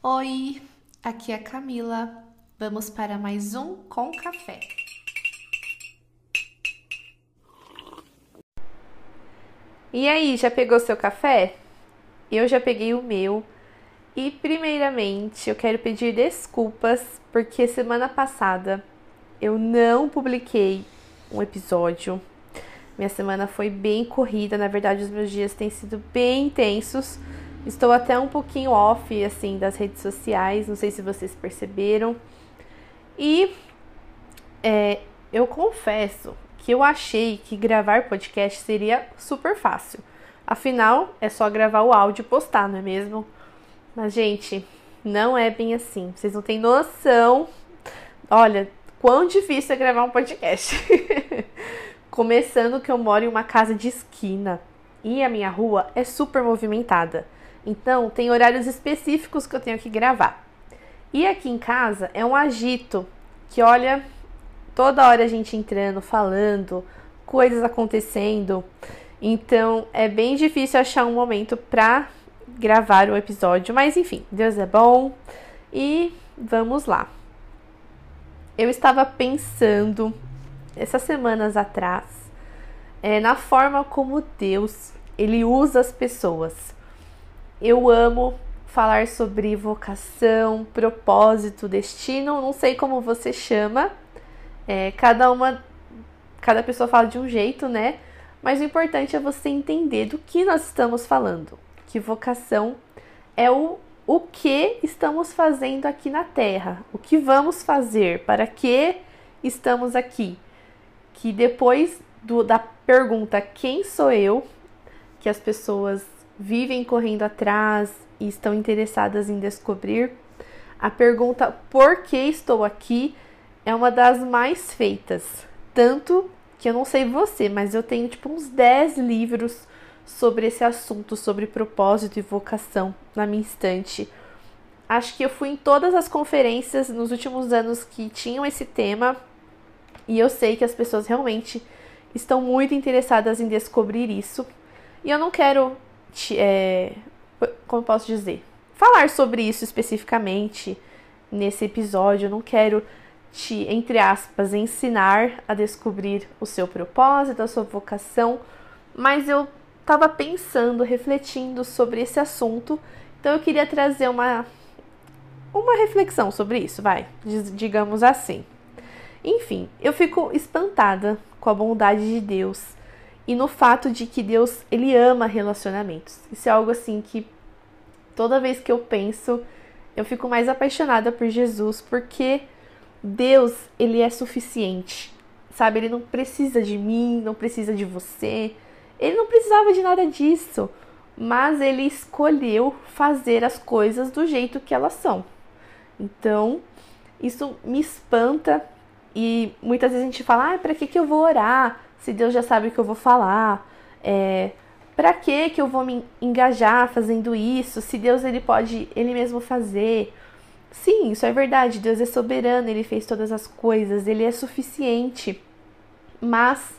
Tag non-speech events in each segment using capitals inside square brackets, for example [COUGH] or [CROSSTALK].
Oi, aqui é a Camila. Vamos para mais um com café. E aí, já pegou seu café? Eu já peguei o meu. E primeiramente, eu quero pedir desculpas porque semana passada eu não publiquei um episódio. Minha semana foi bem corrida, na verdade os meus dias têm sido bem intensos. Estou até um pouquinho off assim das redes sociais, não sei se vocês perceberam. E é, eu confesso que eu achei que gravar podcast seria super fácil. Afinal, é só gravar o áudio e postar, não é mesmo? Mas, gente, não é bem assim. Vocês não têm noção. Olha, quão difícil é gravar um podcast. [LAUGHS] Começando que eu moro em uma casa de esquina e a minha rua é super movimentada. Então, tem horários específicos que eu tenho que gravar. E aqui em casa é um agito que, olha, toda hora a gente entrando, falando, coisas acontecendo. Então, é bem difícil achar um momento para gravar o episódio, mas enfim, Deus é bom e vamos lá. Eu estava pensando essas semanas atrás é, na forma como Deus ele usa as pessoas. Eu amo falar sobre vocação, propósito, destino, não sei como você chama. É, cada uma, cada pessoa fala de um jeito, né? Mas o importante é você entender do que nós estamos falando que vocação é o, o que estamos fazendo aqui na Terra, o que vamos fazer, para que estamos aqui. Que depois do, da pergunta quem sou eu, que as pessoas vivem correndo atrás e estão interessadas em descobrir, a pergunta por que estou aqui é uma das mais feitas. Tanto que eu não sei você, mas eu tenho tipo uns 10 livros sobre esse assunto, sobre propósito e vocação na minha estante. Acho que eu fui em todas as conferências nos últimos anos que tinham esse tema e eu sei que as pessoas realmente estão muito interessadas em descobrir isso. E eu não quero, é, como posso dizer, falar sobre isso especificamente nesse episódio. Eu não quero te, entre aspas, ensinar a descobrir o seu propósito, a sua vocação, mas eu estava pensando, refletindo sobre esse assunto, então eu queria trazer uma uma reflexão sobre isso, vai, digamos assim. Enfim, eu fico espantada com a bondade de Deus e no fato de que Deus ele ama relacionamentos. Isso é algo assim que toda vez que eu penso, eu fico mais apaixonada por Jesus, porque Deus, ele é suficiente. Sabe, ele não precisa de mim, não precisa de você. Ele não precisava de nada disso, mas ele escolheu fazer as coisas do jeito que elas são. Então, isso me espanta e muitas vezes a gente fala: ah, para que, que eu vou orar se Deus já sabe o que eu vou falar? É, para que que eu vou me engajar fazendo isso se Deus ele pode ele mesmo fazer? Sim, isso é verdade. Deus é soberano, ele fez todas as coisas, ele é suficiente. Mas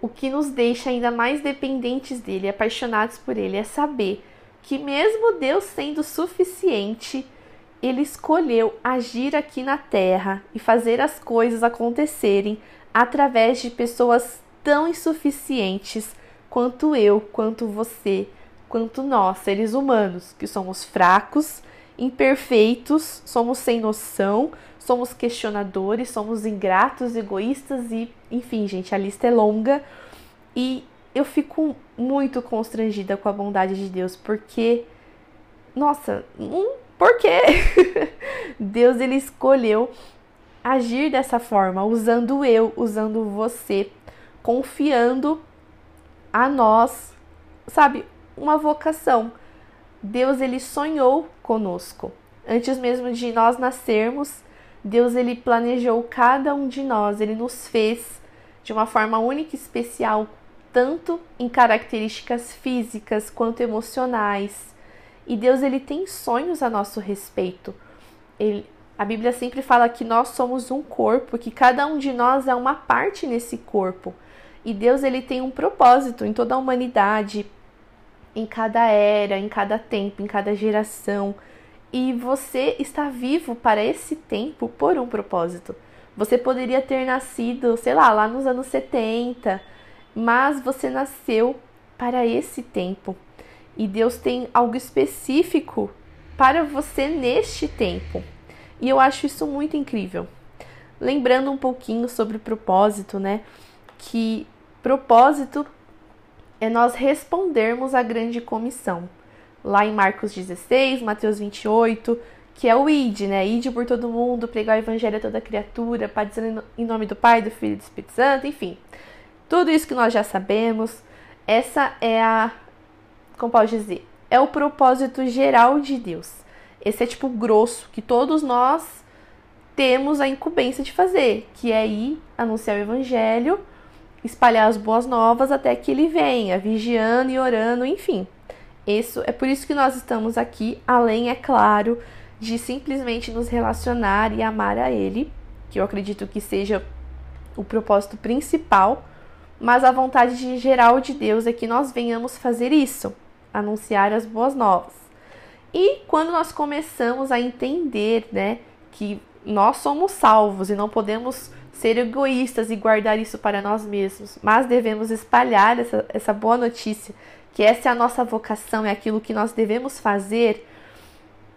o que nos deixa ainda mais dependentes dele, apaixonados por ele, é saber que, mesmo Deus sendo suficiente, ele escolheu agir aqui na terra e fazer as coisas acontecerem através de pessoas tão insuficientes quanto eu, quanto você, quanto nós, seres humanos, que somos fracos, imperfeitos, somos sem noção, somos questionadores, somos ingratos, egoístas e, enfim, gente, a lista é longa. E eu fico muito constrangida com a bondade de Deus, porque nossa, um, por quê? [LAUGHS] Deus ele escolheu agir dessa forma, usando eu, usando você, confiando a nós, sabe, uma vocação. Deus ele sonhou conosco. Antes mesmo de nós nascermos, Deus ele planejou cada um de nós, ele nos fez de uma forma única e especial, tanto em características físicas quanto emocionais. E Deus ele tem sonhos a nosso respeito. Ele, a Bíblia sempre fala que nós somos um corpo, que cada um de nós é uma parte nesse corpo. E Deus ele tem um propósito em toda a humanidade, em cada era, em cada tempo, em cada geração. e você está vivo para esse tempo por um propósito. Você poderia ter nascido, sei lá, lá nos anos 70, mas você nasceu para esse tempo. E Deus tem algo específico para você neste tempo. E eu acho isso muito incrível. Lembrando um pouquinho sobre o propósito, né? Que propósito é nós respondermos à grande comissão. Lá em Marcos 16, Mateus 28, que é o ID, né? Ide por todo mundo, pregar o evangelho a toda criatura, padecendo em nome do Pai, do Filho e do Espírito Santo, enfim. Tudo isso que nós já sabemos, essa é a, como pode dizer, é o propósito geral de Deus. Esse é tipo grosso que todos nós temos a incumbência de fazer, que é ir anunciar o evangelho, espalhar as boas novas até que ele venha, vigiando e orando, enfim. Isso é por isso que nós estamos aqui, além, é claro, de simplesmente nos relacionar e amar a Ele, que eu acredito que seja o propósito principal, mas a vontade de geral de Deus é que nós venhamos fazer isso, anunciar as boas novas. E quando nós começamos a entender, né, que nós somos salvos e não podemos ser egoístas e guardar isso para nós mesmos, mas devemos espalhar essa, essa boa notícia, que essa é a nossa vocação, é aquilo que nós devemos fazer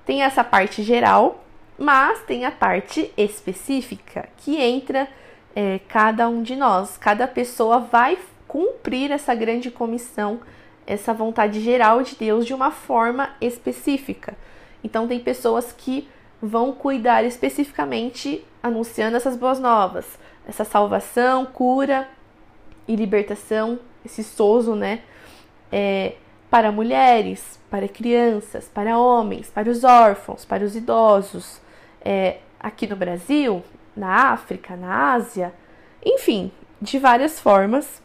tem essa parte geral, mas tem a parte específica que entra é, cada um de nós. Cada pessoa vai cumprir essa grande comissão, essa vontade geral de Deus de uma forma específica. Então, tem pessoas que vão cuidar especificamente anunciando essas boas novas, essa salvação, cura e libertação, esse sozo, né? É, para mulheres, para crianças, para homens, para os órfãos, para os idosos, é, aqui no Brasil, na África, na Ásia, enfim, de várias formas.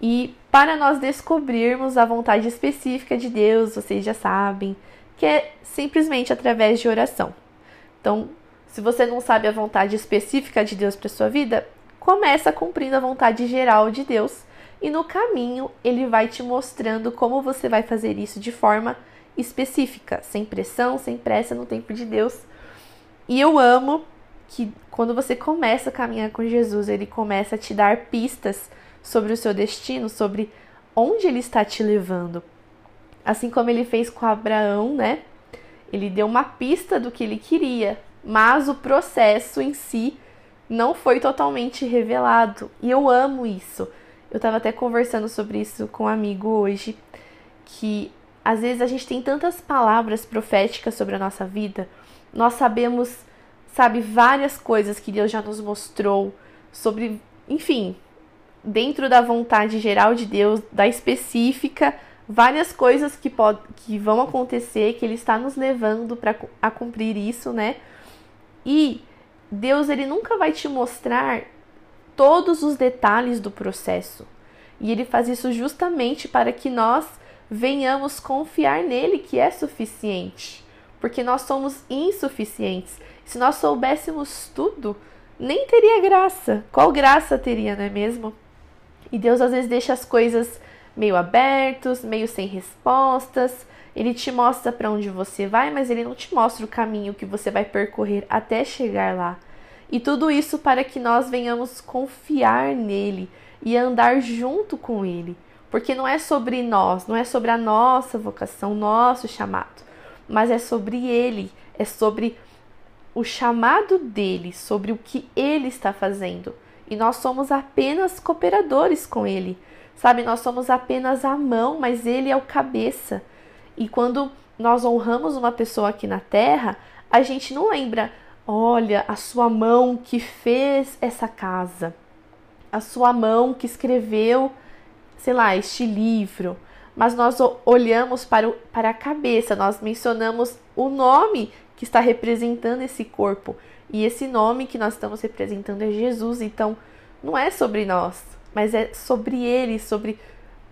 E para nós descobrirmos a vontade específica de Deus, vocês já sabem, que é simplesmente através de oração. Então, se você não sabe a vontade específica de Deus para sua vida, começa cumprindo a vontade geral de Deus e no caminho ele vai te mostrando como você vai fazer isso de forma específica, sem pressão, sem pressa no tempo de Deus. E eu amo que quando você começa a caminhar com Jesus, ele começa a te dar pistas sobre o seu destino, sobre onde ele está te levando. Assim como ele fez com Abraão, né? Ele deu uma pista do que ele queria, mas o processo em si não foi totalmente revelado. E eu amo isso. Eu estava até conversando sobre isso com um amigo hoje, que às vezes a gente tem tantas palavras proféticas sobre a nossa vida, nós sabemos, sabe, várias coisas que Deus já nos mostrou sobre, enfim, dentro da vontade geral de Deus, da específica, várias coisas que, que vão acontecer, que Ele está nos levando para a cumprir isso, né? E Deus, Ele nunca vai te mostrar todos os detalhes do processo. E ele faz isso justamente para que nós venhamos confiar nele, que é suficiente. Porque nós somos insuficientes. Se nós soubéssemos tudo, nem teria graça. Qual graça teria, não é mesmo? E Deus às vezes deixa as coisas meio abertos, meio sem respostas. Ele te mostra para onde você vai, mas ele não te mostra o caminho que você vai percorrer até chegar lá. E tudo isso para que nós venhamos confiar nele e andar junto com ele. Porque não é sobre nós, não é sobre a nossa vocação, nosso chamado, mas é sobre ele, é sobre o chamado dele, sobre o que ele está fazendo. E nós somos apenas cooperadores com ele. Sabe, nós somos apenas a mão, mas ele é o cabeça. E quando nós honramos uma pessoa aqui na terra, a gente não lembra, Olha a sua mão que fez essa casa, a sua mão que escreveu, sei lá, este livro. Mas nós olhamos para, o, para a cabeça, nós mencionamos o nome que está representando esse corpo. E esse nome que nós estamos representando é Jesus. Então, não é sobre nós, mas é sobre ele, sobre,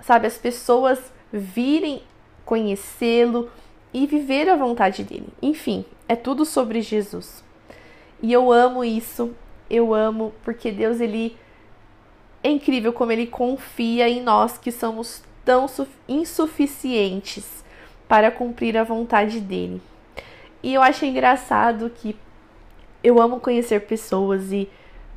sabe, as pessoas virem conhecê-lo e viver a vontade dele. Enfim, é tudo sobre Jesus. E eu amo isso. Eu amo porque Deus ele é incrível como ele confia em nós que somos tão insuficientes para cumprir a vontade dele. E eu achei engraçado que eu amo conhecer pessoas e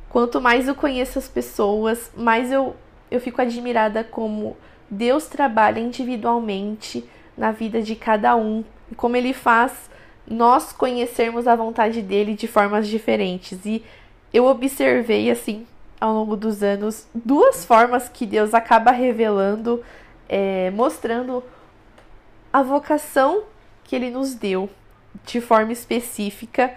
quanto mais eu conheço as pessoas, mais eu, eu fico admirada como Deus trabalha individualmente na vida de cada um e como ele faz nós conhecermos a vontade dele de formas diferentes. E eu observei assim ao longo dos anos duas formas que Deus acaba revelando, é, mostrando a vocação que ele nos deu de forma específica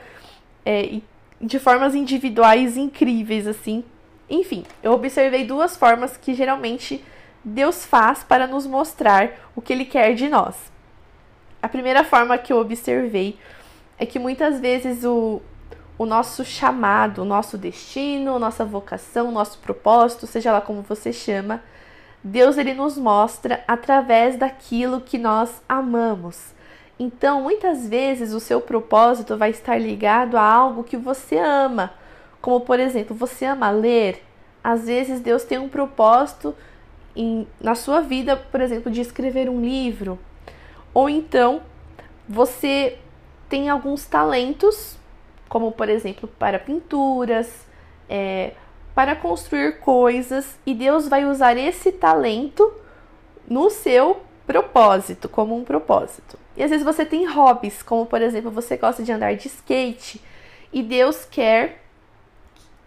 é, e de formas individuais incríveis, assim. Enfim, eu observei duas formas que geralmente Deus faz para nos mostrar o que Ele quer de nós. A primeira forma que eu observei é que muitas vezes o, o nosso chamado, o nosso destino, nossa vocação, nosso propósito, seja lá como você chama, Deus ele nos mostra através daquilo que nós amamos. Então, muitas vezes o seu propósito vai estar ligado a algo que você ama. Como, por exemplo, você ama ler. Às vezes Deus tem um propósito em, na sua vida, por exemplo, de escrever um livro. Ou então, você tem alguns talentos, como por exemplo, para pinturas, é, para construir coisas, e Deus vai usar esse talento no seu propósito, como um propósito. E às vezes você tem hobbies, como por exemplo, você gosta de andar de skate e Deus quer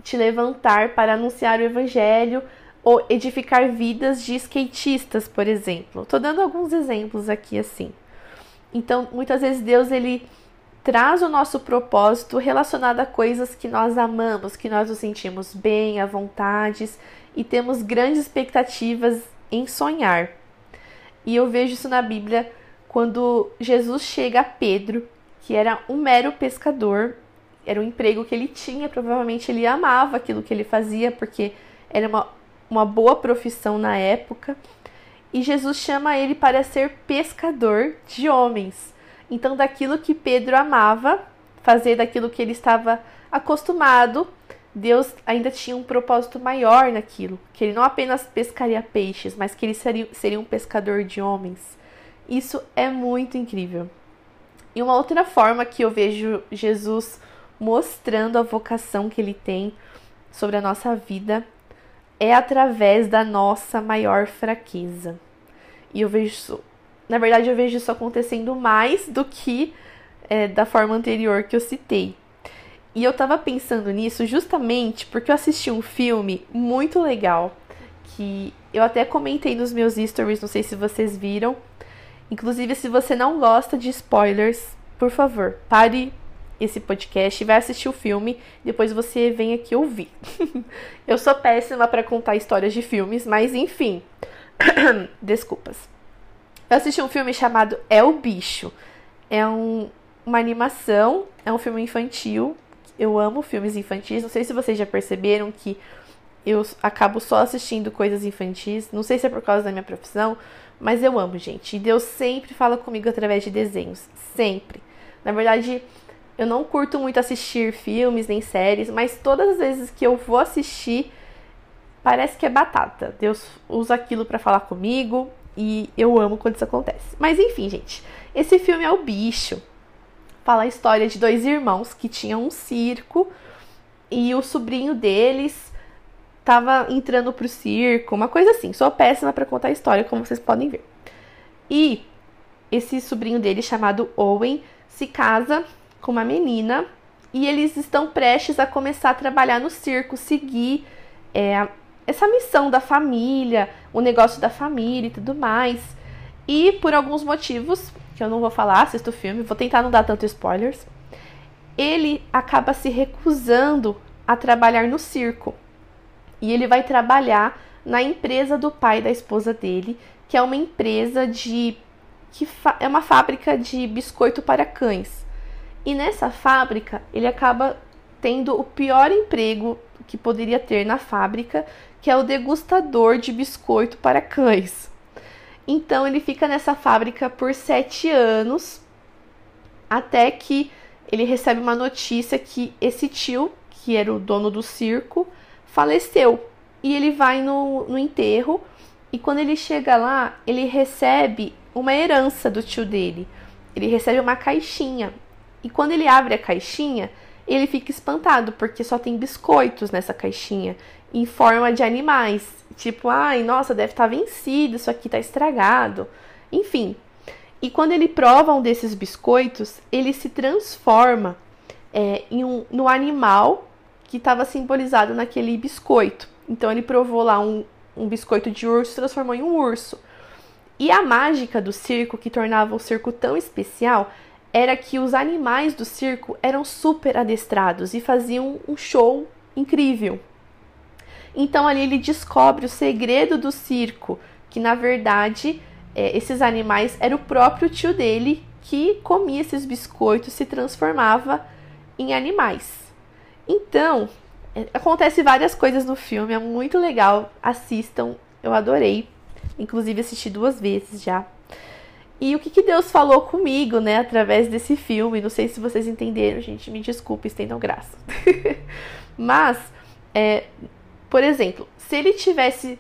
te levantar para anunciar o evangelho ou edificar vidas de skatistas, por exemplo. Tô dando alguns exemplos aqui assim. Então, muitas vezes Deus ele traz o nosso propósito relacionado a coisas que nós amamos, que nós nos sentimos bem, à vontade e temos grandes expectativas em sonhar. E eu vejo isso na Bíblia quando Jesus chega a Pedro, que era um mero pescador, era um emprego que ele tinha, provavelmente ele amava aquilo que ele fazia, porque era uma, uma boa profissão na época. E Jesus chama ele para ser pescador de homens. Então, daquilo que Pedro amava, fazer daquilo que ele estava acostumado, Deus ainda tinha um propósito maior naquilo, que ele não apenas pescaria peixes, mas que ele seria, seria um pescador de homens. Isso é muito incrível. E uma outra forma que eu vejo Jesus mostrando a vocação que ele tem sobre a nossa vida é através da nossa maior fraqueza. E eu vejo isso, na verdade, eu vejo isso acontecendo mais do que é, da forma anterior que eu citei. E eu tava pensando nisso justamente porque eu assisti um filme muito legal que eu até comentei nos meus stories, não sei se vocês viram, Inclusive, se você não gosta de spoilers, por favor, pare esse podcast e vai assistir o filme, depois você vem aqui ouvir. [LAUGHS] eu sou péssima para contar histórias de filmes, mas enfim. [COUGHS] Desculpas. Eu assisti um filme chamado É o Bicho. É um, uma animação, é um filme infantil. Eu amo filmes infantis. Não sei se vocês já perceberam que eu acabo só assistindo coisas infantis. Não sei se é por causa da minha profissão, mas eu amo, gente. E Deus sempre fala comigo através de desenhos. Sempre. Na verdade, eu não curto muito assistir filmes nem séries, mas todas as vezes que eu vou assistir, parece que é batata. Deus usa aquilo para falar comigo e eu amo quando isso acontece. Mas enfim, gente. Esse filme é o bicho. Fala a história de dois irmãos que tinham um circo e o sobrinho deles tava entrando pro circo, uma coisa assim. Sou péssima para contar a história, como vocês podem ver. E esse sobrinho dele, chamado Owen, se casa com uma menina e eles estão prestes a começar a trabalhar no circo, seguir é, essa missão da família, o negócio da família e tudo mais. E por alguns motivos, que eu não vou falar, assisto o filme, vou tentar não dar tanto spoilers, ele acaba se recusando a trabalhar no circo e ele vai trabalhar na empresa do pai da esposa dele, que é uma empresa de que é uma fábrica de biscoito para cães. E nessa fábrica, ele acaba tendo o pior emprego que poderia ter na fábrica, que é o degustador de biscoito para cães. Então ele fica nessa fábrica por sete anos, até que ele recebe uma notícia que esse tio, que era o dono do circo, faleceu. E ele vai no, no enterro e quando ele chega lá, ele recebe uma herança do tio dele. Ele recebe uma caixinha E quando ele abre a caixinha, ele fica espantado porque só tem biscoitos nessa caixinha em forma de animais. Tipo, ai, nossa, deve estar tá vencido, isso aqui está estragado. Enfim. E quando ele prova um desses biscoitos, ele se transforma é, em um, no animal que estava simbolizado naquele biscoito. Então ele provou lá um, um biscoito de urso, transformou em um urso. E a mágica do circo que tornava o circo tão especial era que os animais do circo eram super adestrados e faziam um show incrível. Então ali ele descobre o segredo do circo, que na verdade é, esses animais era o próprio tio dele que comia esses biscoitos, se transformava em animais. Então é, acontece várias coisas no filme, é muito legal, assistam, eu adorei, inclusive assisti duas vezes já. E o que, que Deus falou comigo, né, através desse filme? Não sei se vocês entenderam, gente, me desculpe, estendam graça. [LAUGHS] Mas, é, por exemplo, se ele tivesse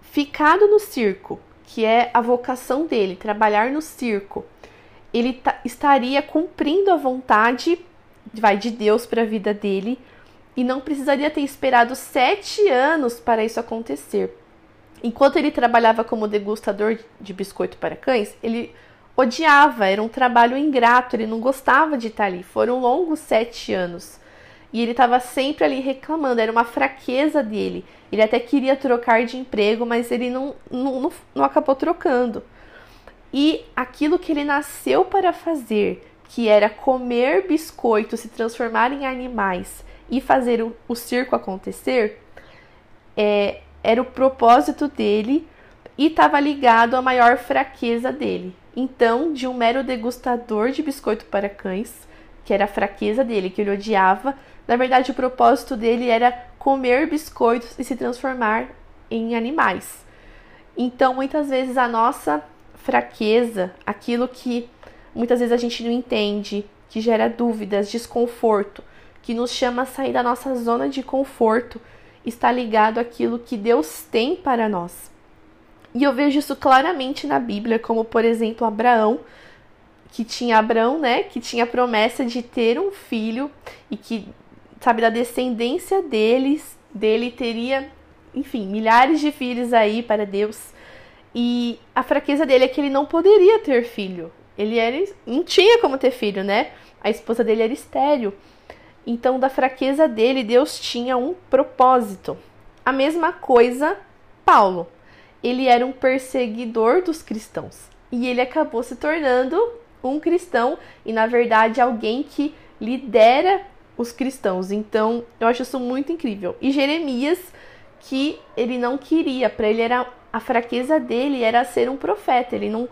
ficado no circo, que é a vocação dele, trabalhar no circo, ele estaria cumprindo a vontade vai, de Deus para a vida dele e não precisaria ter esperado sete anos para isso acontecer. Enquanto ele trabalhava como degustador de biscoito para cães, ele odiava, era um trabalho ingrato, ele não gostava de estar ali. Foram longos sete anos. E ele estava sempre ali reclamando, era uma fraqueza dele. Ele até queria trocar de emprego, mas ele não, não, não, acabou trocando. E aquilo que ele nasceu para fazer, que era comer biscoito, se transformar em animais e fazer o, o circo acontecer, é, era o propósito dele e estava ligado à maior fraqueza dele. Então, de um mero degustador de biscoito para cães, que era a fraqueza dele, que ele odiava, na verdade o propósito dele era comer biscoitos e se transformar em animais. Então, muitas vezes a nossa fraqueza, aquilo que muitas vezes a gente não entende, que gera dúvidas, desconforto, que nos chama a sair da nossa zona de conforto, está ligado àquilo que Deus tem para nós. E eu vejo isso claramente na Bíblia, como por exemplo Abraão, que tinha Abraão, né, que tinha a promessa de ter um filho e que, sabe, da descendência deles, dele teria, enfim, milhares de filhos aí para Deus. E a fraqueza dele é que ele não poderia ter filho. Ele era, não tinha como ter filho, né? A esposa dele era estéril. Então, da fraqueza dele, Deus tinha um propósito. A mesma coisa, Paulo. Ele era um perseguidor dos cristãos e ele acabou se tornando um cristão e, na verdade, alguém que lidera os cristãos. Então, eu acho isso muito incrível. E Jeremias, que ele não queria, para ele era a fraqueza dele era ser um profeta. Ele não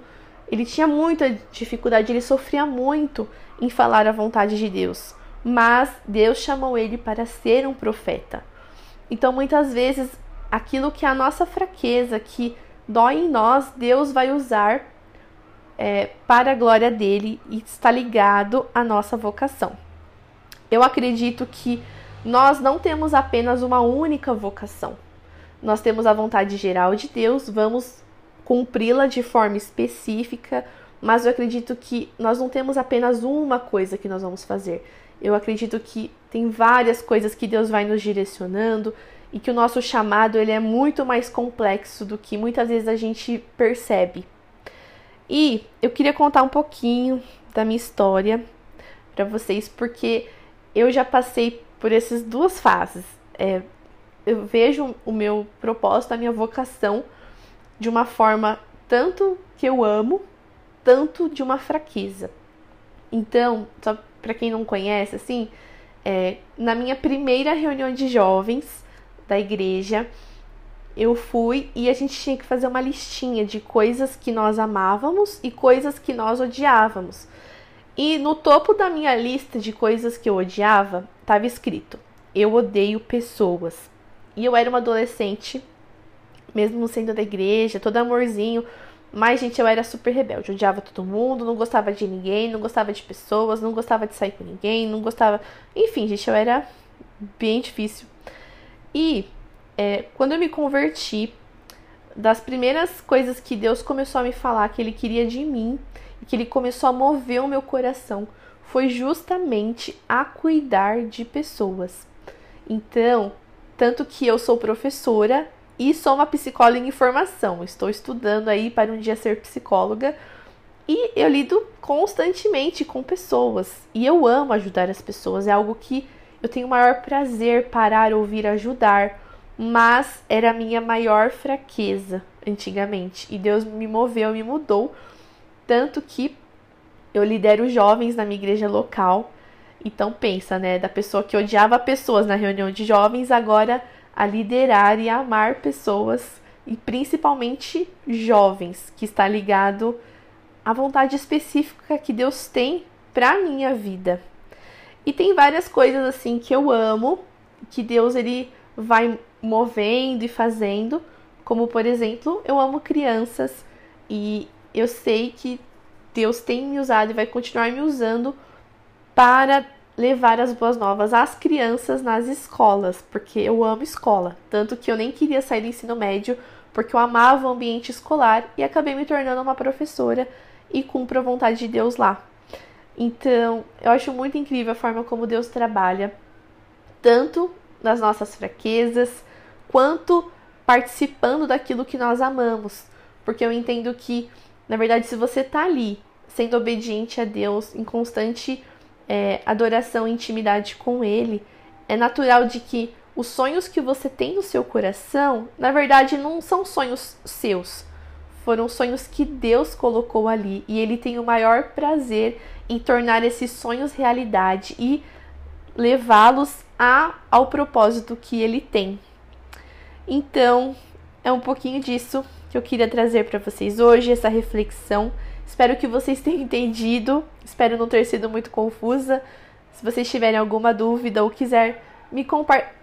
ele tinha muita dificuldade, ele sofria muito em falar a vontade de Deus mas Deus chamou ele para ser um profeta. Então, muitas vezes, aquilo que é a nossa fraqueza, que dói em nós, Deus vai usar é, para a glória dele e está ligado à nossa vocação. Eu acredito que nós não temos apenas uma única vocação. Nós temos a vontade geral de Deus, vamos cumpri-la de forma específica, mas eu acredito que nós não temos apenas uma coisa que nós vamos fazer. Eu acredito que tem várias coisas que Deus vai nos direcionando e que o nosso chamado ele é muito mais complexo do que muitas vezes a gente percebe. E eu queria contar um pouquinho da minha história para vocês, porque eu já passei por essas duas fases. É, eu vejo o meu propósito, a minha vocação de uma forma tanto que eu amo, tanto de uma fraqueza. Então, só para quem não conhece, assim, é, na minha primeira reunião de jovens da igreja, eu fui e a gente tinha que fazer uma listinha de coisas que nós amávamos e coisas que nós odiávamos. E no topo da minha lista de coisas que eu odiava, estava escrito: Eu odeio pessoas. E eu era uma adolescente, mesmo sendo da igreja, todo amorzinho, mas, gente, eu era super rebelde. Odiava todo mundo, não gostava de ninguém, não gostava de pessoas, não gostava de sair com ninguém, não gostava. Enfim, gente, eu era bem difícil. E é, quando eu me converti, das primeiras coisas que Deus começou a me falar que Ele queria de mim e que Ele começou a mover o meu coração foi justamente a cuidar de pessoas. Então, tanto que eu sou professora e sou uma psicóloga em formação. Estou estudando aí para um dia ser psicóloga e eu lido constantemente com pessoas e eu amo ajudar as pessoas. É algo que eu tenho o maior prazer parar, ouvir, ajudar, mas era a minha maior fraqueza antigamente e Deus me moveu, me mudou tanto que eu lidero jovens na minha igreja local. Então pensa, né, da pessoa que odiava pessoas na reunião de jovens, agora a liderar e amar pessoas e principalmente jovens, que está ligado à vontade específica que Deus tem para minha vida. E tem várias coisas assim que eu amo, que Deus ele vai movendo e fazendo, como por exemplo, eu amo crianças e eu sei que Deus tem me usado e vai continuar me usando para levar as boas novas às crianças nas escolas, porque eu amo escola. Tanto que eu nem queria sair do ensino médio, porque eu amava o ambiente escolar e acabei me tornando uma professora e cumpro a vontade de Deus lá. Então, eu acho muito incrível a forma como Deus trabalha, tanto nas nossas fraquezas, quanto participando daquilo que nós amamos. Porque eu entendo que na verdade, se você está ali sendo obediente a Deus, em constante é, adoração e intimidade com Ele, é natural de que os sonhos que você tem no seu coração, na verdade, não são sonhos seus. Foram sonhos que Deus colocou ali e Ele tem o maior prazer em tornar esses sonhos realidade e levá-los ao propósito que Ele tem. Então, é um pouquinho disso que eu queria trazer para vocês hoje, essa reflexão. Espero que vocês tenham [LAUGHS] entendido, espero não ter sido muito confusa. Se vocês tiverem alguma dúvida ou quiser me,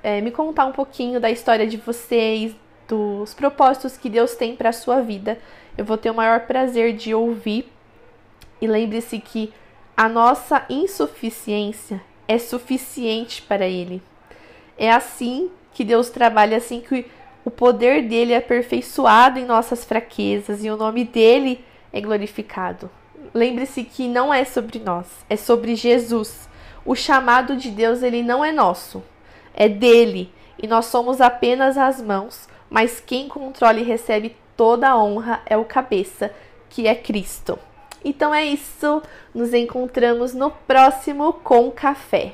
é, me contar um pouquinho da história de vocês, dos propósitos que Deus tem para a sua vida, eu vou ter o maior prazer de ouvir. E lembre-se que a nossa insuficiência é suficiente para Ele. É assim que Deus trabalha, assim que o poder dele é aperfeiçoado em nossas fraquezas e o nome dele é glorificado. Lembre-se que não é sobre nós, é sobre Jesus. O chamado de Deus ele não é nosso, é dele, e nós somos apenas as mãos, mas quem controla e recebe toda a honra é o cabeça, que é Cristo. Então é isso, nos encontramos no próximo com café.